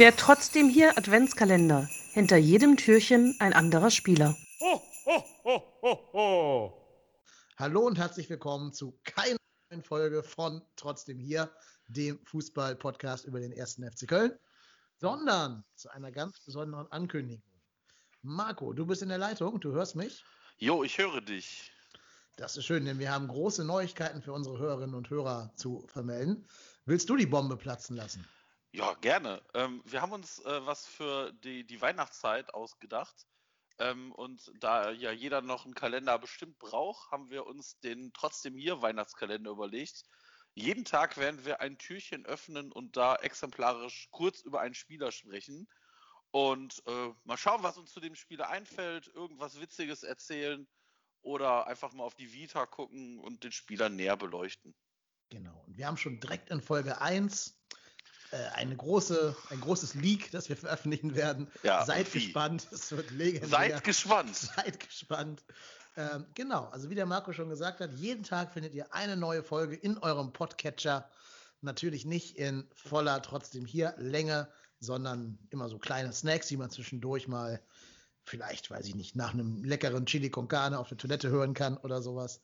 Der trotzdem hier Adventskalender. Hinter jedem Türchen ein anderer Spieler. Ho, ho, ho, ho, ho. Hallo und herzlich willkommen zu keiner neuen Folge von Trotzdem hier, dem Fußball-Podcast über den ersten FC Köln, sondern zu einer ganz besonderen Ankündigung. Marco, du bist in der Leitung, du hörst mich? Jo, ich höre dich. Das ist schön, denn wir haben große Neuigkeiten für unsere Hörerinnen und Hörer zu vermelden. Willst du die Bombe platzen lassen? Ja, gerne. Ähm, wir haben uns äh, was für die, die Weihnachtszeit ausgedacht. Ähm, und da ja jeder noch einen Kalender bestimmt braucht, haben wir uns den trotzdem hier Weihnachtskalender überlegt. Jeden Tag werden wir ein Türchen öffnen und da exemplarisch kurz über einen Spieler sprechen. Und äh, mal schauen, was uns zu dem Spieler einfällt, irgendwas Witziges erzählen oder einfach mal auf die Vita gucken und den Spieler näher beleuchten. Genau. Und wir haben schon direkt in Folge 1 äh, eine große, ein großes Leak, das wir veröffentlichen werden. Ja, Seid wie? gespannt, es wird legendär. Seid gespannt. Seid gespannt. Ähm, genau, also wie der Marco schon gesagt hat, jeden Tag findet ihr eine neue Folge in eurem Podcatcher. Natürlich nicht in voller, trotzdem hier Länge, sondern immer so kleine Snacks, die man zwischendurch mal vielleicht, weiß ich nicht, nach einem leckeren Chili con Carne auf der Toilette hören kann oder sowas.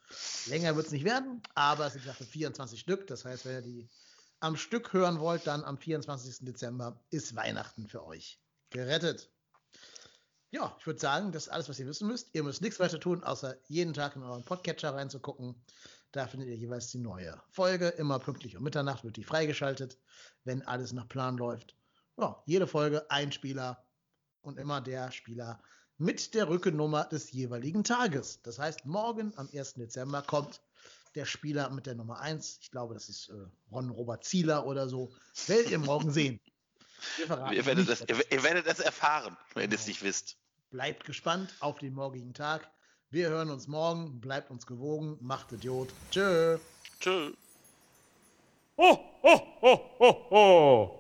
Länger wird es nicht werden, aber es sind dafür 24 Stück. Das heißt, wenn ihr die am Stück hören wollt, dann am 24. Dezember ist Weihnachten für euch gerettet. Ja, ich würde sagen, das ist alles, was ihr wissen müsst. Ihr müsst nichts weiter tun, außer jeden Tag in euren Podcatcher reinzugucken. Da findet ihr jeweils die neue Folge. Immer pünktlich um Mitternacht wird die freigeschaltet, wenn alles nach Plan läuft. Ja, jede Folge ein Spieler und immer der Spieler mit der Rückennummer des jeweiligen Tages. Das heißt, morgen am 1. Dezember kommt der Spieler mit der Nummer 1. Ich glaube, das ist äh, Ron Robert Zieler oder so. Werdet ihr morgen sehen. Ihr werdet, nicht, es, ihr, ihr werdet es erfahren, wenn ihr es nicht wisst. Bleibt gespannt auf den morgigen Tag. Wir hören uns morgen. Bleibt uns gewogen. Macht Idiot. Tschö. Tschö. Ho, ho, ho, ho, ho.